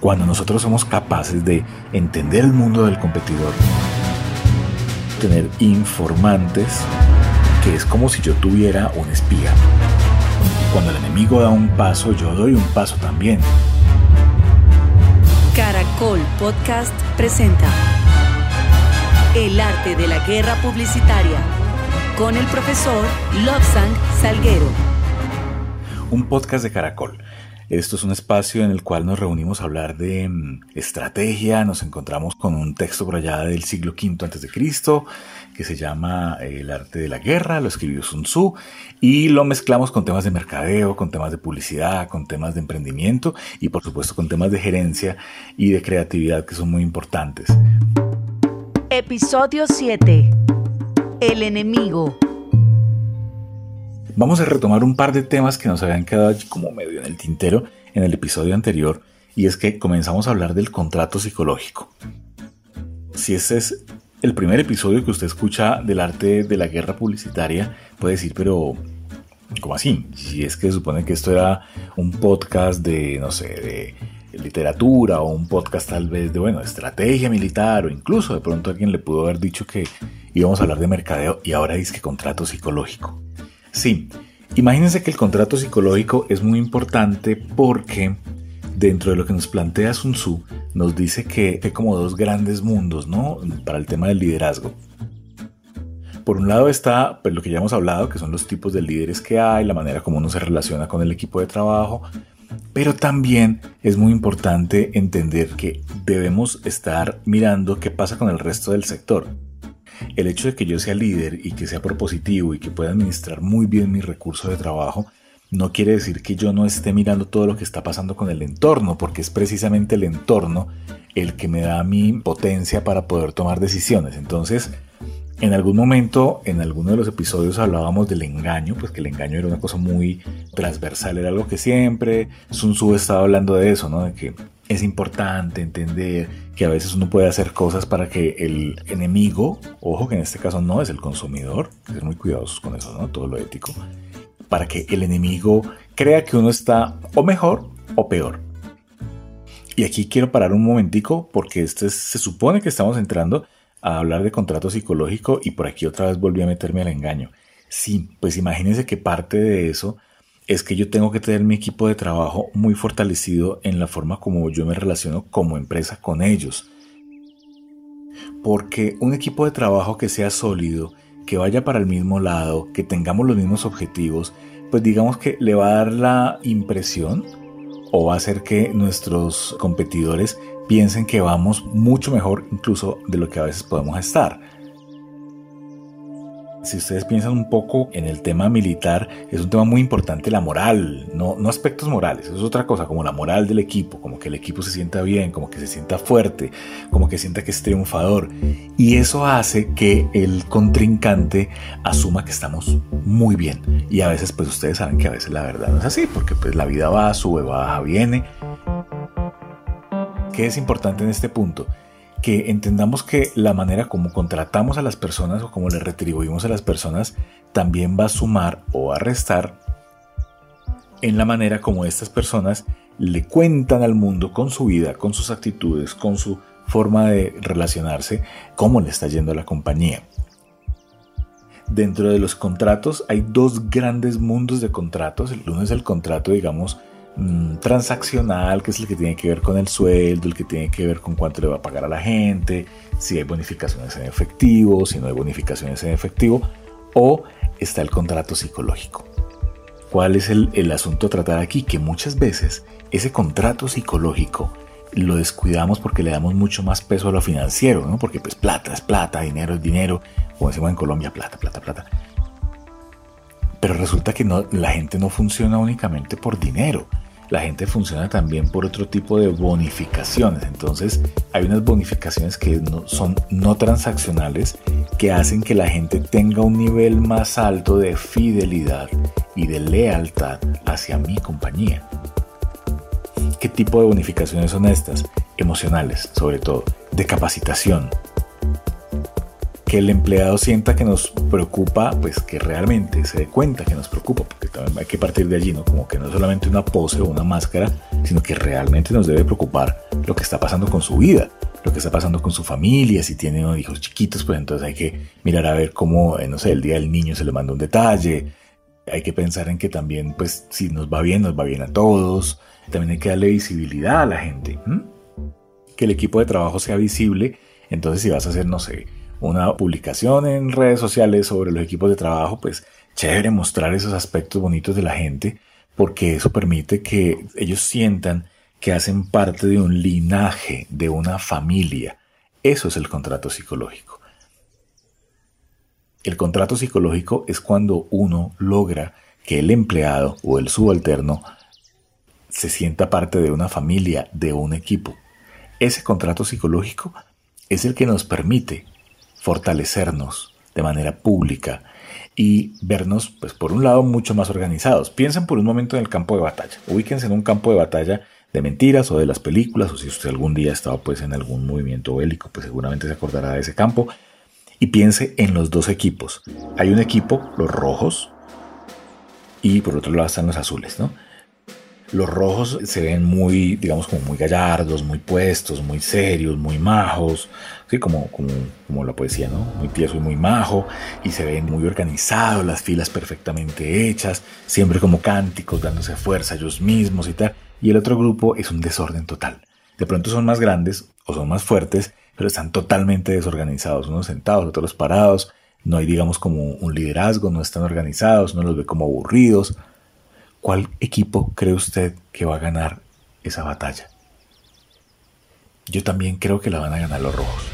Cuando nosotros somos capaces de entender el mundo del competidor, tener informantes, que es como si yo tuviera un espía. Cuando el enemigo da un paso, yo doy un paso también. Caracol Podcast presenta El arte de la guerra publicitaria con el profesor Lobsang Salguero. Un podcast de Caracol esto es un espacio en el cual nos reunimos a hablar de mm, estrategia, nos encontramos con un texto por allá del siglo V a.C. que se llama El arte de la guerra, lo escribió Sun Tzu, y lo mezclamos con temas de mercadeo, con temas de publicidad, con temas de emprendimiento y por supuesto con temas de gerencia y de creatividad que son muy importantes. Episodio 7. El enemigo. Vamos a retomar un par de temas que nos habían quedado como medio en el tintero en el episodio anterior y es que comenzamos a hablar del contrato psicológico. Si ese es el primer episodio que usted escucha del arte de la guerra publicitaria, puede decir, pero ¿cómo así? Si es que se supone que esto era un podcast de, no sé, de literatura o un podcast tal vez de, bueno, estrategia militar o incluso de pronto alguien le pudo haber dicho que íbamos a hablar de mercadeo y ahora dice que contrato psicológico. Sí, imagínense que el contrato psicológico es muy importante porque dentro de lo que nos plantea Sun Tzu, nos dice que hay como dos grandes mundos, ¿no? Para el tema del liderazgo. Por un lado está pues, lo que ya hemos hablado, que son los tipos de líderes que hay, la manera como uno se relaciona con el equipo de trabajo, pero también es muy importante entender que debemos estar mirando qué pasa con el resto del sector el hecho de que yo sea líder y que sea propositivo y que pueda administrar muy bien mis recursos de trabajo, no quiere decir que yo no esté mirando todo lo que está pasando con el entorno, porque es precisamente el entorno el que me da mi potencia para poder tomar decisiones. Entonces, en algún momento, en alguno de los episodios hablábamos del engaño, pues que el engaño era una cosa muy transversal, era algo que siempre Sun Tzu estaba hablando de eso, ¿no? De que es importante entender que a veces uno puede hacer cosas para que el enemigo, ojo que en este caso no es el consumidor, que ser muy cuidadosos con eso, ¿no? Todo lo ético, para que el enemigo crea que uno está o mejor o peor. Y aquí quiero parar un momentico porque este se supone que estamos entrando a hablar de contrato psicológico y por aquí otra vez volví a meterme al engaño. Sí, pues imagínense que parte de eso es que yo tengo que tener mi equipo de trabajo muy fortalecido en la forma como yo me relaciono como empresa con ellos. Porque un equipo de trabajo que sea sólido, que vaya para el mismo lado, que tengamos los mismos objetivos, pues digamos que le va a dar la impresión o va a hacer que nuestros competidores piensen que vamos mucho mejor incluso de lo que a veces podemos estar. Si ustedes piensan un poco en el tema militar, es un tema muy importante la moral, no, no aspectos morales, eso es otra cosa, como la moral del equipo, como que el equipo se sienta bien, como que se sienta fuerte, como que sienta que es triunfador. Y eso hace que el contrincante asuma que estamos muy bien. Y a veces, pues ustedes saben que a veces la verdad no es así, porque pues la vida va, sube, baja, viene. ¿Qué es importante en este punto? Que entendamos que la manera como contratamos a las personas o como le retribuimos a las personas también va a sumar o a restar en la manera como estas personas le cuentan al mundo con su vida, con sus actitudes, con su forma de relacionarse, cómo le está yendo a la compañía. Dentro de los contratos hay dos grandes mundos de contratos. El uno es el contrato, digamos, Mm, transaccional, que es el que tiene que ver con el sueldo, el que tiene que ver con cuánto le va a pagar a la gente, si hay bonificaciones en efectivo, si no hay bonificaciones en efectivo, o está el contrato psicológico. ¿Cuál es el, el asunto a tratar aquí? Que muchas veces ese contrato psicológico lo descuidamos porque le damos mucho más peso a lo financiero, ¿no? Porque pues plata es plata, dinero es dinero, como decimos en Colombia, plata, plata, plata. Pero resulta que no, la gente no funciona únicamente por dinero. La gente funciona también por otro tipo de bonificaciones. Entonces hay unas bonificaciones que no, son no transaccionales que hacen que la gente tenga un nivel más alto de fidelidad y de lealtad hacia mi compañía. ¿Qué tipo de bonificaciones son estas? Emocionales, sobre todo, de capacitación, que el empleado sienta que nos preocupa, pues que realmente se dé cuenta que nos preocupa, porque también hay que partir de allí, ¿no? Como que no es solamente una pose o una máscara, sino que realmente nos debe preocupar lo que está pasando con su vida, lo que está pasando con su familia, si tiene hijos chiquitos, pues entonces hay que mirar a ver cómo, eh, no sé, el día del niño se le manda un detalle, hay que pensar en que también, pues si nos va bien, nos va bien a todos, también hay que darle visibilidad a la gente, que el equipo de trabajo sea visible, entonces si vas a hacer, no sé, una publicación en redes sociales sobre los equipos de trabajo, pues chévere mostrar esos aspectos bonitos de la gente, porque eso permite que ellos sientan que hacen parte de un linaje, de una familia. Eso es el contrato psicológico. El contrato psicológico es cuando uno logra que el empleado o el subalterno se sienta parte de una familia, de un equipo. Ese contrato psicológico es el que nos permite fortalecernos de manera pública y vernos, pues por un lado, mucho más organizados. Piensen por un momento en el campo de batalla. Ubíquense en un campo de batalla de mentiras o de las películas, o si usted algún día ha estado pues en algún movimiento bélico, pues seguramente se acordará de ese campo. Y piense en los dos equipos. Hay un equipo, los rojos, y por otro lado están los azules, ¿no? Los rojos se ven muy, digamos, como muy gallardos, muy puestos, muy serios, muy majos, como, como, como la poesía, ¿no? Muy tieso y muy majo, y se ven muy organizados, las filas perfectamente hechas, siempre como cánticos, dándose fuerza a ellos mismos y tal. Y el otro grupo es un desorden total. De pronto son más grandes o son más fuertes, pero están totalmente desorganizados, unos sentados, otros parados, no hay digamos como un liderazgo, no están organizados, no los ve como aburridos, ¿Cuál equipo cree usted que va a ganar esa batalla? Yo también creo que la van a ganar los rojos.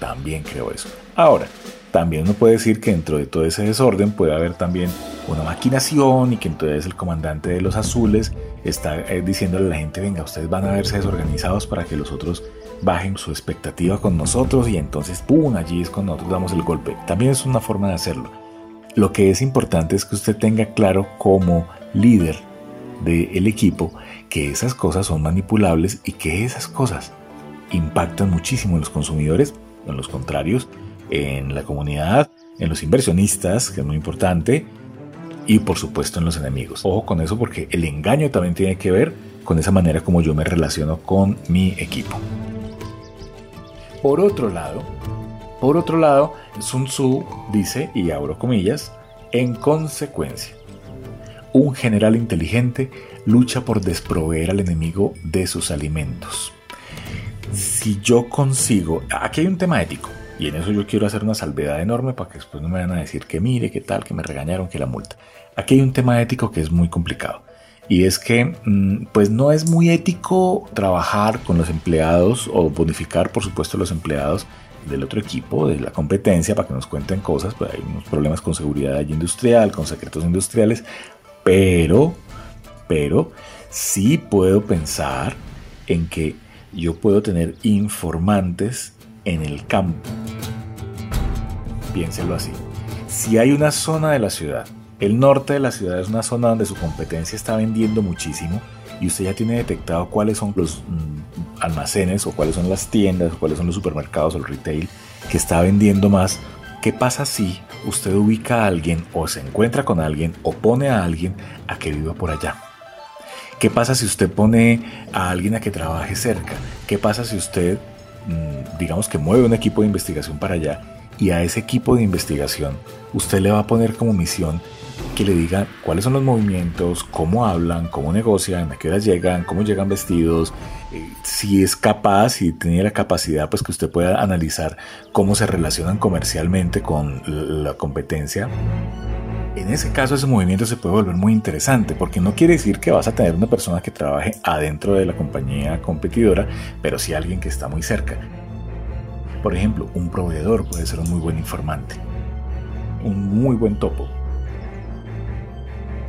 También creo eso. Ahora, también uno puede decir que dentro de todo ese desorden puede haber también una maquinación y que entonces el comandante de los azules está eh, diciéndole a la gente, venga, ustedes van a verse desorganizados para que los otros bajen su expectativa con nosotros y entonces, ¡pum!, allí es cuando nosotros damos el golpe. También es una forma de hacerlo. Lo que es importante es que usted tenga claro cómo líder del equipo que esas cosas son manipulables y que esas cosas impactan muchísimo en los consumidores, en los contrarios, en la comunidad, en los inversionistas, que es muy importante, y por supuesto en los enemigos. Ojo con eso porque el engaño también tiene que ver con esa manera como yo me relaciono con mi equipo. Por otro lado, por otro lado, Sun Tzu dice, y abro comillas, en consecuencia, un general inteligente lucha por desproveer al enemigo de sus alimentos. Si yo consigo, aquí hay un tema ético, y en eso yo quiero hacer una salvedad enorme para que después no me vayan a decir que mire, que tal, que me regañaron, que la multa. Aquí hay un tema ético que es muy complicado. Y es que, mm, pues no es muy ético trabajar con los empleados o bonificar, por supuesto, los empleados del otro equipo, de la competencia, para que nos cuenten cosas. Pues hay unos problemas con seguridad industrial, con secretos industriales. Pero, pero, sí puedo pensar en que yo puedo tener informantes en el campo. Piénselo así. Si hay una zona de la ciudad, el norte de la ciudad es una zona donde su competencia está vendiendo muchísimo y usted ya tiene detectado cuáles son los mm, almacenes o cuáles son las tiendas o cuáles son los supermercados o el retail que está vendiendo más, ¿qué pasa si usted ubica a alguien o se encuentra con alguien o pone a alguien a que viva por allá. ¿Qué pasa si usted pone a alguien a que trabaje cerca? ¿Qué pasa si usted, mm, digamos que mueve un equipo de investigación para allá y a ese equipo de investigación usted le va a poner como misión que le diga cuáles son los movimientos, cómo hablan, cómo negocian, a qué hora llegan, cómo llegan vestidos, si es capaz, si tiene la capacidad, pues que usted pueda analizar cómo se relacionan comercialmente con la competencia. En ese caso ese movimiento se puede volver muy interesante porque no quiere decir que vas a tener una persona que trabaje adentro de la compañía competidora, pero sí alguien que está muy cerca. Por ejemplo, un proveedor puede ser un muy buen informante, un muy buen topo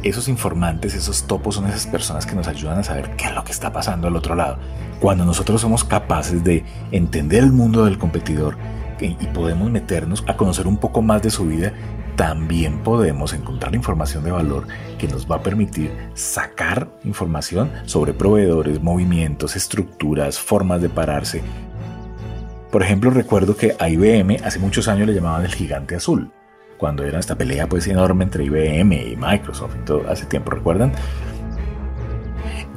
esos informantes, esos topos son esas personas que nos ayudan a saber qué es lo que está pasando al otro lado. Cuando nosotros somos capaces de entender el mundo del competidor y podemos meternos a conocer un poco más de su vida, también podemos encontrar información de valor que nos va a permitir sacar información sobre proveedores, movimientos, estructuras, formas de pararse. Por ejemplo, recuerdo que a IBM hace muchos años le llamaban el gigante azul cuando era esta pelea pues enorme entre IBM y Microsoft todo hace tiempo, ¿recuerdan?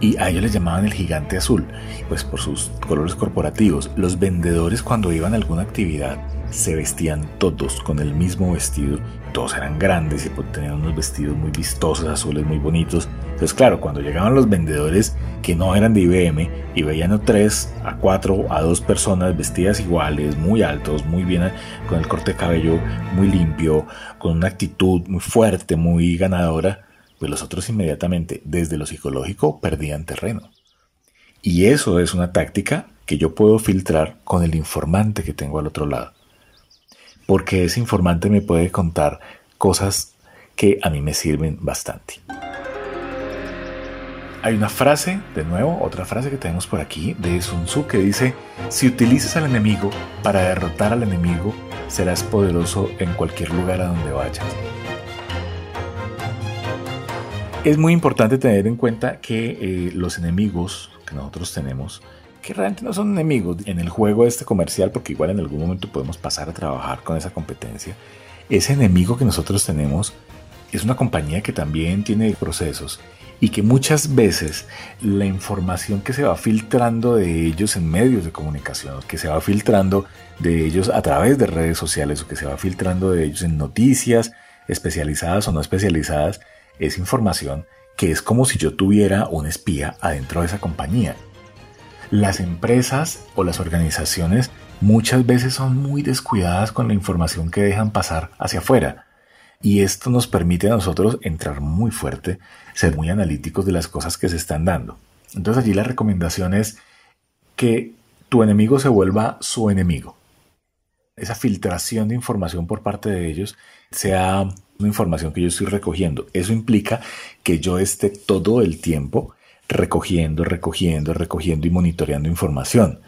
y a ellos les llamaban el gigante azul, pues por sus colores corporativos. Los vendedores cuando iban a alguna actividad se vestían todos con el mismo vestido, todos eran grandes y tenían unos vestidos muy vistosos, azules, muy bonitos. Entonces, claro, cuando llegaban los vendedores que no eran de IBM y veían a tres, a cuatro, a dos personas vestidas iguales, muy altos, muy bien, con el corte de cabello muy limpio, con una actitud muy fuerte, muy ganadora, pues los otros inmediatamente, desde lo psicológico, perdían terreno. Y eso es una táctica que yo puedo filtrar con el informante que tengo al otro lado porque ese informante me puede contar cosas que a mí me sirven bastante. Hay una frase, de nuevo, otra frase que tenemos por aquí de Sun Tzu que dice, si utilizas al enemigo para derrotar al enemigo, serás poderoso en cualquier lugar a donde vayas. Es muy importante tener en cuenta que eh, los enemigos que nosotros tenemos que realmente no son enemigos en el juego este comercial, porque igual en algún momento podemos pasar a trabajar con esa competencia. Ese enemigo que nosotros tenemos es una compañía que también tiene procesos y que muchas veces la información que se va filtrando de ellos en medios de comunicación, que se va filtrando de ellos a través de redes sociales o que se va filtrando de ellos en noticias especializadas o no especializadas, es información que es como si yo tuviera un espía adentro de esa compañía las empresas o las organizaciones muchas veces son muy descuidadas con la información que dejan pasar hacia afuera. Y esto nos permite a nosotros entrar muy fuerte, ser muy analíticos de las cosas que se están dando. Entonces allí la recomendación es que tu enemigo se vuelva su enemigo. Esa filtración de información por parte de ellos sea una información que yo estoy recogiendo. Eso implica que yo esté todo el tiempo recogiendo, recogiendo, recogiendo y monitoreando información.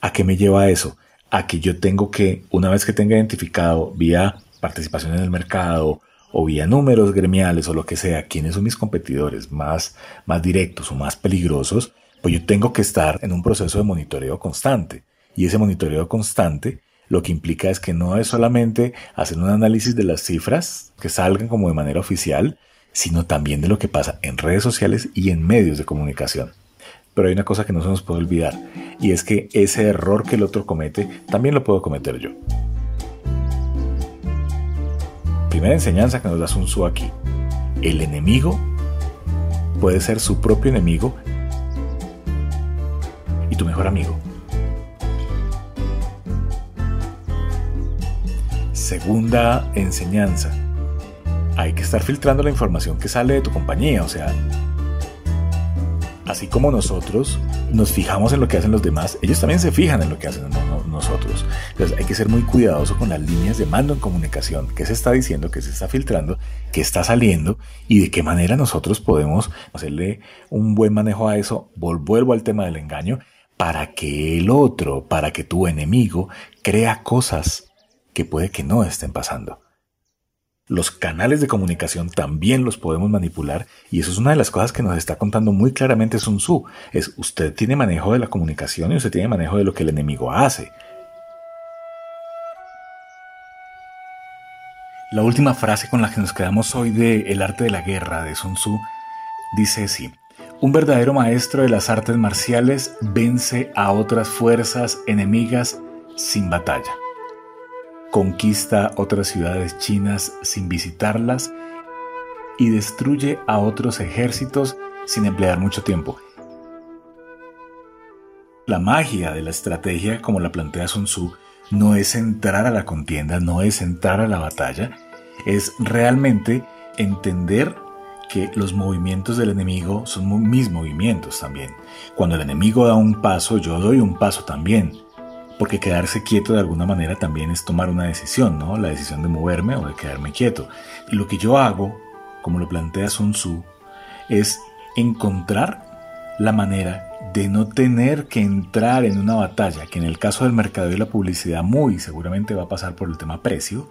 ¿A qué me lleva eso? A que yo tengo que, una vez que tenga identificado vía participación en el mercado o vía números gremiales o lo que sea, quiénes son mis competidores más, más directos o más peligrosos, pues yo tengo que estar en un proceso de monitoreo constante. Y ese monitoreo constante lo que implica es que no es solamente hacer un análisis de las cifras que salgan como de manera oficial, sino también de lo que pasa en redes sociales y en medios de comunicación. Pero hay una cosa que no se nos puede olvidar, y es que ese error que el otro comete, también lo puedo cometer yo. Primera enseñanza que nos da Sun Tzu aquí. El enemigo puede ser su propio enemigo y tu mejor amigo. Segunda enseñanza hay que estar filtrando la información que sale de tu compañía. O sea, así como nosotros nos fijamos en lo que hacen los demás, ellos también se fijan en lo que hacen nosotros. Entonces hay que ser muy cuidadoso con las líneas de mando en comunicación, qué se está diciendo, qué se está filtrando, qué está saliendo y de qué manera nosotros podemos hacerle un buen manejo a eso. Vuelvo al tema del engaño para que el otro, para que tu enemigo crea cosas que puede que no estén pasando. Los canales de comunicación también los podemos manipular y eso es una de las cosas que nos está contando muy claramente Sun Tzu. Es usted tiene manejo de la comunicación y usted tiene manejo de lo que el enemigo hace. La última frase con la que nos quedamos hoy de El arte de la guerra de Sun Tzu dice así. Un verdadero maestro de las artes marciales vence a otras fuerzas enemigas sin batalla conquista otras ciudades chinas sin visitarlas y destruye a otros ejércitos sin emplear mucho tiempo. La magia de la estrategia, como la plantea Sun Tzu, no es entrar a la contienda, no es entrar a la batalla, es realmente entender que los movimientos del enemigo son mis movimientos también. Cuando el enemigo da un paso, yo doy un paso también porque quedarse quieto de alguna manera también es tomar una decisión, ¿no? La decisión de moverme o de quedarme quieto. Y lo que yo hago, como lo plantea Sun Tzu, es encontrar la manera de no tener que entrar en una batalla, que en el caso del mercado y la publicidad muy seguramente va a pasar por el tema precio,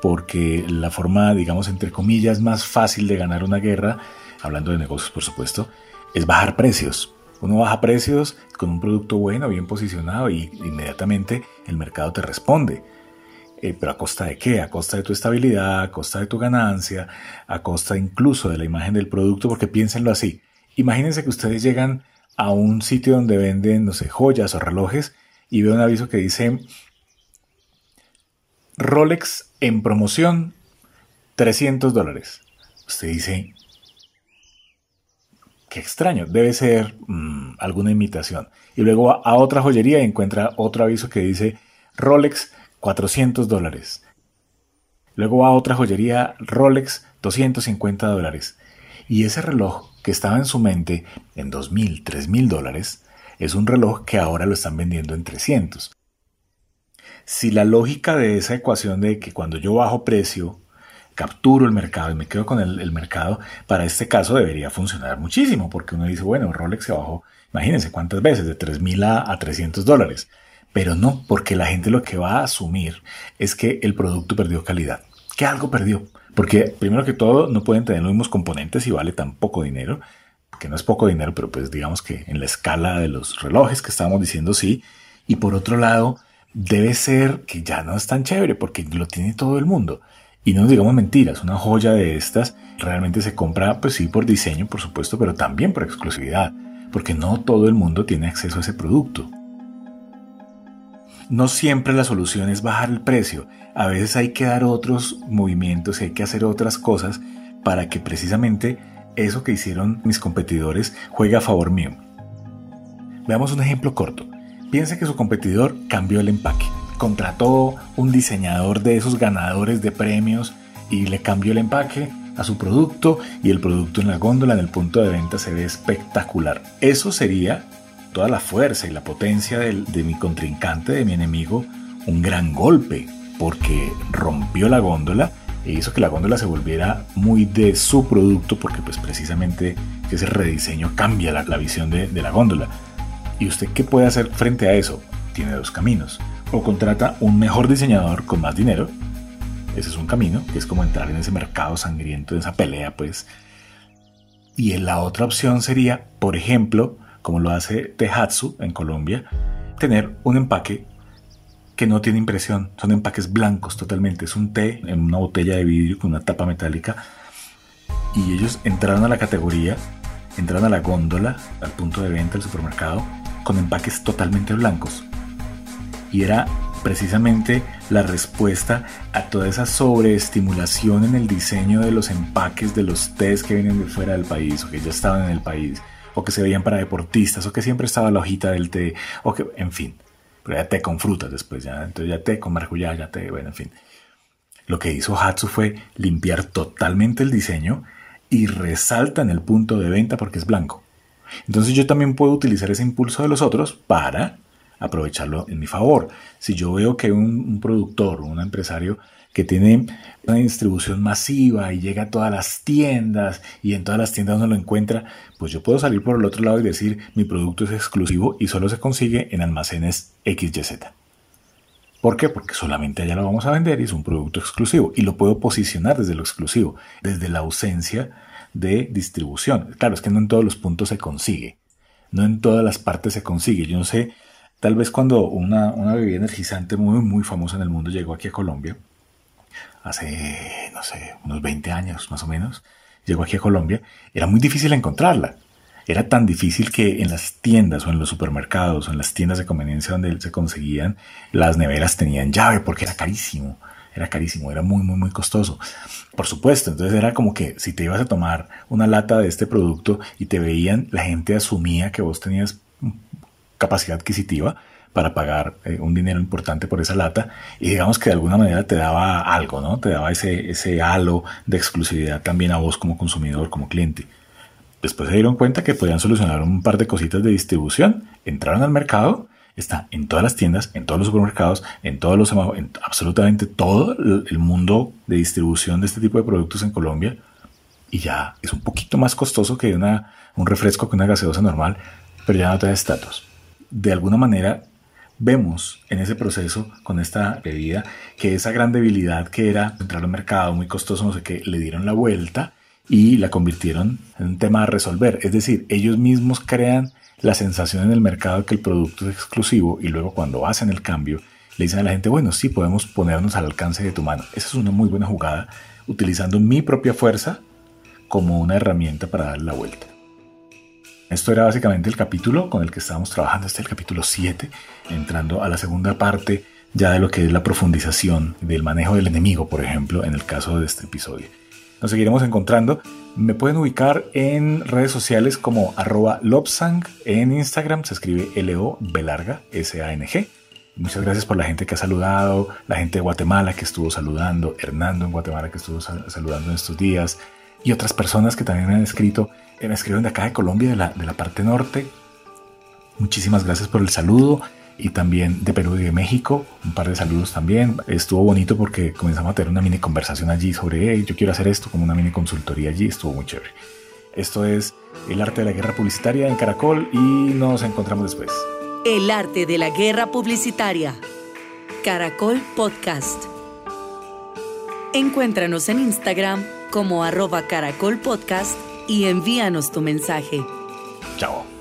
porque la forma, digamos, entre comillas, más fácil de ganar una guerra, hablando de negocios por supuesto, es bajar precios. Uno baja precios con un producto bueno, bien posicionado y inmediatamente el mercado te responde. Eh, pero a costa de qué? A costa de tu estabilidad, a costa de tu ganancia, a costa incluso de la imagen del producto, porque piénsenlo así. Imagínense que ustedes llegan a un sitio donde venden, no sé, joyas o relojes y ve un aviso que dice Rolex en promoción 300 dólares. Usted dice, qué extraño, debe ser mm, alguna imitación. Y luego va a otra joyería y encuentra otro aviso que dice Rolex 400 dólares. Luego va a otra joyería Rolex 250 dólares. Y ese reloj que estaba en su mente en 2.000, 3.000 dólares, es un reloj que ahora lo están vendiendo en 300. Si la lógica de esa ecuación de que cuando yo bajo precio, capturo el mercado y me quedo con el, mercado, para este caso debería funcionar muchísimo, porque uno dice, bueno, Rolex se bajó, imagínense cuántas veces, de 3.000 a, a 300 dólares. Pero no, porque la gente lo que va a asumir es que el producto perdió calidad, que algo perdió. Porque primero que todo no pueden tener los mismos componentes y vale tan poco dinero, que no es poco dinero, pero pues digamos que en la escala de los relojes que estábamos diciendo sí. Y por otro lado, debe ser que ya no es tan chévere porque lo tiene todo el mundo. Y no nos digamos mentiras, una joya de estas realmente se compra, pues sí, por diseño, por supuesto, pero también por exclusividad, porque no todo el mundo tiene acceso a ese producto. No siempre la solución es bajar el precio, a veces hay que dar otros movimientos hay que hacer otras cosas para que precisamente eso que hicieron mis competidores juegue a favor mío. Veamos un ejemplo corto. Piensa que su competidor cambió el empaque, contrató un diseñador de esos ganadores de premios y le cambió el empaque a su producto y el producto en la góndola en el punto de venta se ve espectacular. Eso sería toda la fuerza y la potencia de, mi contrincante, de mi enemigo, un gran golpe, porque rompió la góndola e hizo que la góndola se volviera muy de su producto, porque pues precisamente ese rediseño cambia la, visión de, de la góndola. ¿Y usted qué puede hacer frente a eso? Tiene dos caminos. O contrata un mejor diseñador con más dinero. Ese es un camino, que es como entrar en ese mercado sangriento, en esa pelea, pues. Y la otra opción sería, por ejemplo, como lo hace Tehatsu en Colombia, tener un empaque que no tiene impresión, son empaques blancos totalmente, es un té en una botella de vidrio con una tapa metálica y ellos entraron a la categoría, entraron a la góndola, al punto de venta del supermercado, con empaques totalmente blancos. Y era precisamente la respuesta a toda esa sobreestimulación en el diseño de los empaques de los tés que vienen de fuera del país o que ya estaban en el país o que se veían para deportistas, o que siempre estaba la hojita del té, o que, en fin, pero ya té con frutas después, ya, entonces ya té con maracuyá, ya té, bueno, en fin. Lo que hizo Hatsu fue limpiar totalmente el diseño y resalta en el punto de venta porque es blanco. Entonces yo también puedo utilizar ese impulso de los otros para aprovecharlo en mi favor. Si yo veo que un, productor, un empresario que tiene una distribución masiva y llega a todas las tiendas y en todas las tiendas uno lo encuentra, pues yo puedo salir por el otro lado y decir mi producto es exclusivo y solo se consigue en almacenes XYZ. ¿Por qué? Porque solamente allá lo vamos a vender y es un producto exclusivo y lo puedo posicionar desde lo exclusivo, desde la ausencia de distribución. Claro, es que no en todos los puntos se consigue, no en todas las partes se consigue. Yo no sé, tal vez cuando una, una bebida energizante muy, muy famosa en el mundo llegó aquí a Colombia, hace, no sé, unos 20 años más o menos, llegó aquí a Colombia, era muy difícil encontrarla. Era tan difícil que en las tiendas o en los supermercados o en las tiendas de conveniencia donde se conseguían, las neveras tenían llave porque era carísimo. Era carísimo, era muy, muy, muy costoso. Por supuesto, entonces era como que si te ibas a tomar una lata de este producto y te veían, la gente asumía que vos tenías capacidad adquisitiva para pagar eh, un dinero importante por esa lata y digamos que de alguna manera te daba algo, ¿no? Te daba ese, ese halo de exclusividad también a vos como consumidor, como cliente. Después se dieron cuenta que podían solucionar un par de cositas de distribución, entraron al mercado, está en todas las tiendas, en todos los supermercados, en todos los en absolutamente todo el mundo de distribución de este tipo de productos en Colombia y ya es un poquito más costoso que una, un refresco que una gaseosa normal, pero ya no te da estatus. De alguna manera vemos en ese proceso con esta bebida que esa gran debilidad que era entrar al mercado muy costoso, no sé qué, le dieron la vuelta y la convirtieron en un tema a resolver. Es decir, ellos mismos crean la sensación en el mercado que el producto es exclusivo y luego cuando hacen el cambio le dicen a la gente, bueno, sí, podemos ponernos al alcance de tu mano. Esa es una muy buena jugada, utilizando mi propia fuerza como una herramienta para dar la vuelta. Esto era básicamente el capítulo con el que estábamos trabajando, este es el capítulo 7, entrando a la segunda parte ya de lo que es la profundización del manejo del enemigo, por ejemplo, en el caso de este episodio. Nos seguiremos encontrando. Me pueden ubicar en redes sociales como arroba lobsang. En Instagram se escribe L-O-B larga, S-A-N-G. Muchas gracias por la gente que ha saludado, la gente de Guatemala que estuvo saludando, Hernando en Guatemala que estuvo saludando en estos días y otras personas que también me han escrito, eh, me escriben de acá de Colombia, de la, de la parte norte. Muchísimas gracias por el saludo y también de Perú y de México. Un par de saludos también. Estuvo bonito porque comenzamos a tener una mini conversación allí sobre, hey, yo quiero hacer esto como una mini consultoría allí. Estuvo muy chévere. Esto es El arte de la guerra publicitaria en Caracol y nos encontramos después. El arte de la guerra publicitaria. Caracol Podcast. Encuéntranos en Instagram como arroba Caracol Podcast y envíanos tu mensaje. Chao.